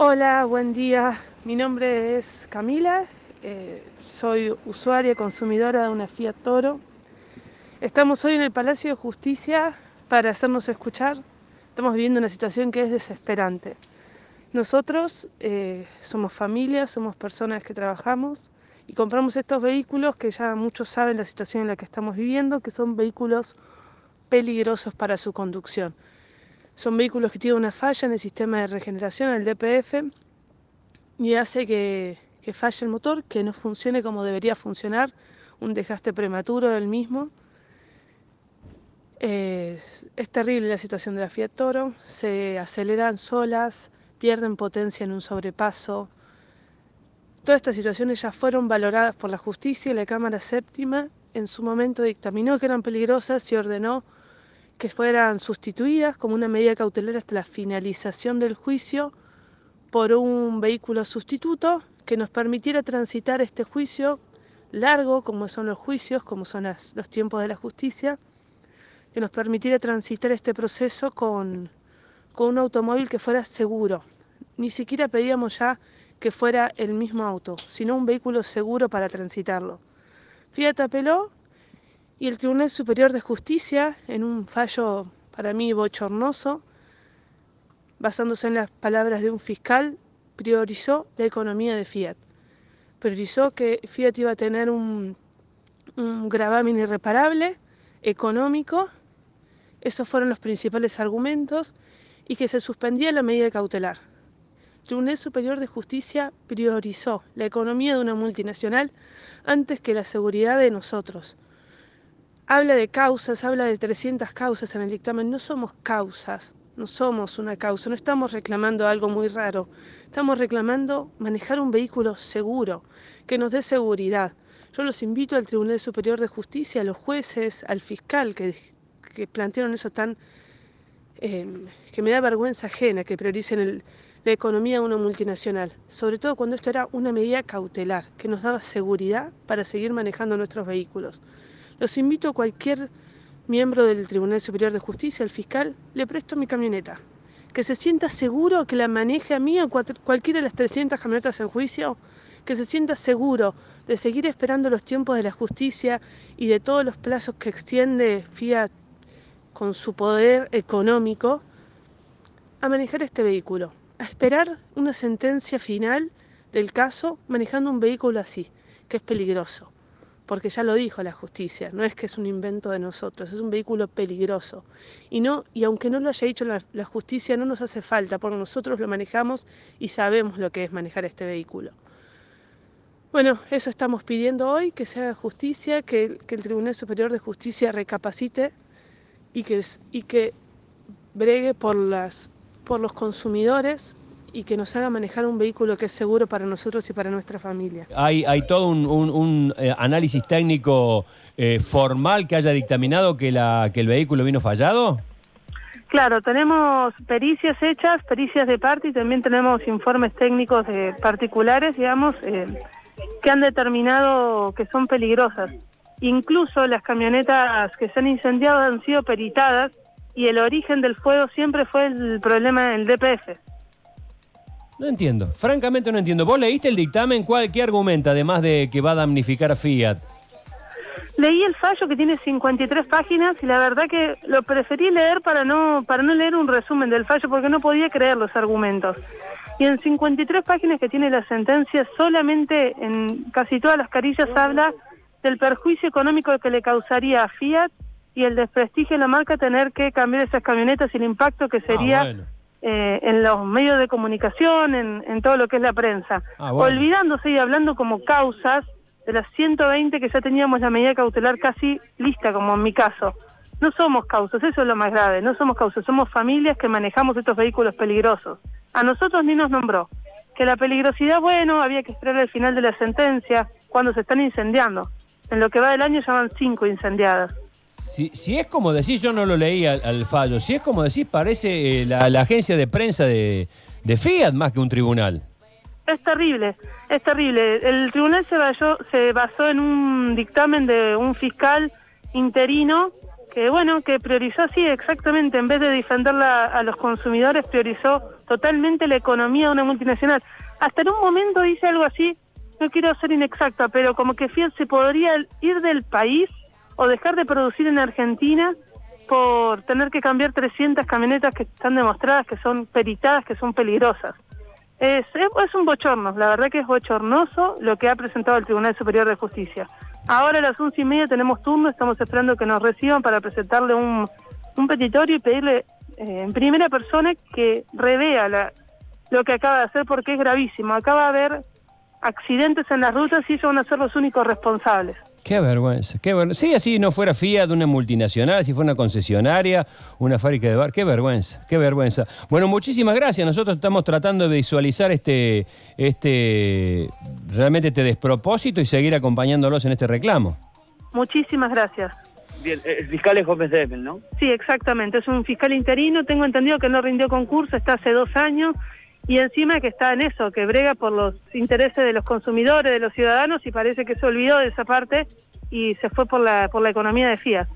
Hola, buen día. Mi nombre es Camila, eh, soy usuaria consumidora de una Fiat Toro. Estamos hoy en el Palacio de Justicia para hacernos escuchar. Estamos viviendo una situación que es desesperante. Nosotros eh, somos familia, somos personas que trabajamos y compramos estos vehículos que ya muchos saben la situación en la que estamos viviendo, que son vehículos peligrosos para su conducción. Son vehículos que tienen una falla en el sistema de regeneración, el DPF, y hace que, falle el motor, que no funcione como debería funcionar, un desgaste prematuro del mismo. es terrible la situación de la Fiat Toro, se aceleran solas, pierden potencia en un sobrepaso. Todas estas situaciones ya fueron valoradas por la justicia y la Cámara Séptima en su momento dictaminó que eran peligrosas y ordenó que fueran sustituidas como una medida cautelar hasta la finalización del juicio por un vehículo sustituto que nos permitiera transitar este juicio largo, como son los juicios, como son los tiempos de la justicia, que nos permitiera transitar este proceso con, con un automóvil que fuera seguro. Ni siquiera pedíamos ya que fuera el mismo auto, sino un vehículo seguro para transitarlo. Fiat apeló y el Tribunal Superior de Justicia, en un fallo para mí bochornoso, basándose en las palabras de un fiscal, priorizó la economía de Fiat. Priorizó que Fiat iba a tener un, un gravamen irreparable, económico, esos fueron los principales argumentos, y que se suspendía la medida cautelar. El Tribunal Superior de Justicia priorizó la economía de una multinacional antes que la seguridad de nosotros habla de causas, habla de 300 causas en el dictamen. No somos causas, no somos una causa, no estamos reclamando algo muy raro. Estamos reclamando manejar un vehículo seguro, que nos dé seguridad. Yo los invito al Tribunal Superior de Justicia, a los jueces, al fiscal que, plantearon eso tan... Em, que me da vergüenza ajena, que prioricen la economía de una multinacional, sobre todo cuando esto era una medida cautelar, que nos daba seguridad para seguir manejando nuestros vehículos. Los invito a cualquier miembro del Tribunal Superior de Justicia, el fiscal, le presto mi camioneta. Que se sienta seguro que la maneje a mí o cualquiera de las 300 camionetas en juicio, que se sienta seguro de seguir esperando los tiempos de la justicia y de todos los plazos que extiende Fiat con su poder económico a manejar este vehículo, a esperar una sentencia final del caso manejando un vehículo así, que es peligroso porque ya lo dijo la justicia, no es que es un invento de nosotros, es un vehículo peligroso. Y, no, y aunque no lo haya dicho la, justicia, no nos hace falta, porque nosotros lo manejamos y sabemos lo que es manejar este vehículo. Bueno, eso estamos pidiendo hoy, que se haga justicia, que, que el Tribunal Superior de Justicia recapacite y que, y que bregue por, las, por los consumidores y que nos haga manejar un vehículo que es seguro para nosotros y para nuestra familia. ¿Hay, hay todo un, eh, análisis técnico eh, formal que haya dictaminado que, la, que el vehículo vino fallado? Claro, tenemos pericias hechas, pericias de parte y también tenemos informes técnicos particulares, digamos, eh, que han determinado que son peligrosas. Incluso las camionetas que se han incendiado han sido peritadas y el origen del fuego siempre fue el problema del DPF. No entiendo, francamente no entiendo. ¿Vos leíste el dictamen? ¿Cuál, ¿Qué argumenta, además de que va a damnificar a Fiat? Leí el fallo que tiene 53 páginas y la verdad que lo preferí leer para no, para no leer un resumen del fallo porque no podía creer los argumentos. Y en 53 páginas que tiene la sentencia, solamente en casi todas las carillas habla del perjuicio económico que le causaría a Fiat y el desprestigio de la marca tener que cambiar esas camionetas y el impacto que ah, sería... Eh, en los medios de comunicación, en, todo lo que es la prensa, ah, olvidándose y hablando como causas de las 120 que ya teníamos la medida cautelar casi lista, como en mi caso. No somos causas, eso es lo más grave, no somos causas, somos familias que manejamos estos vehículos peligrosos. A nosotros ni nos nombró. Que la peligrosidad, bueno, había que esperar el final de la sentencia cuando se están incendiando. En lo que va del año ya van cinco incendiadas. Si, es como decís, yo no lo leí al, fallo, si es como decís, parece eh, la, agencia de prensa de, Fiat más que un tribunal. Es terrible, es terrible. El tribunal se, basó en un dictamen de un fiscal interino que bueno, que priorizó así exactamente, en vez de defenderla a los consumidores, priorizó totalmente la economía de una multinacional. Hasta en un momento dice algo así, no quiero ser inexacta, pero como que Fiat se podría ir del país o dejar de producir en Argentina por tener que cambiar 300 camionetas que están demostradas que son peritadas, que son peligrosas. Es, es, un bochorno, la verdad que es bochornoso lo que ha presentado el Tribunal Superior de Justicia. Ahora a las once y media tenemos turno, estamos esperando que nos reciban para presentarle un, un petitorio y pedirle eh, en primera persona que revea lo que acaba de hacer porque es gravísimo. Acaba de haber accidentes en las rutas y ellos van a ser los únicos responsables. Qué vergüenza, qué vergüenza. Si así no fuera Fiat, una multinacional, si fuera una concesionaria, una fábrica de bar, qué vergüenza, qué vergüenza. Bueno, muchísimas gracias. Nosotros estamos tratando de visualizar este, este, realmente este despropósito y seguir acompañándolos en este reclamo. Muchísimas gracias. Bien, el fiscal es Gómez Demel, ¿no? Sí, exactamente. Es un fiscal interino. Tengo entendido que no rindió concurso, está hace dos años y encima que está en eso, que brega por los intereses de los consumidores, de los ciudadanos y parece que se olvidó de esa parte y se fue por la, por la economía de Fiat.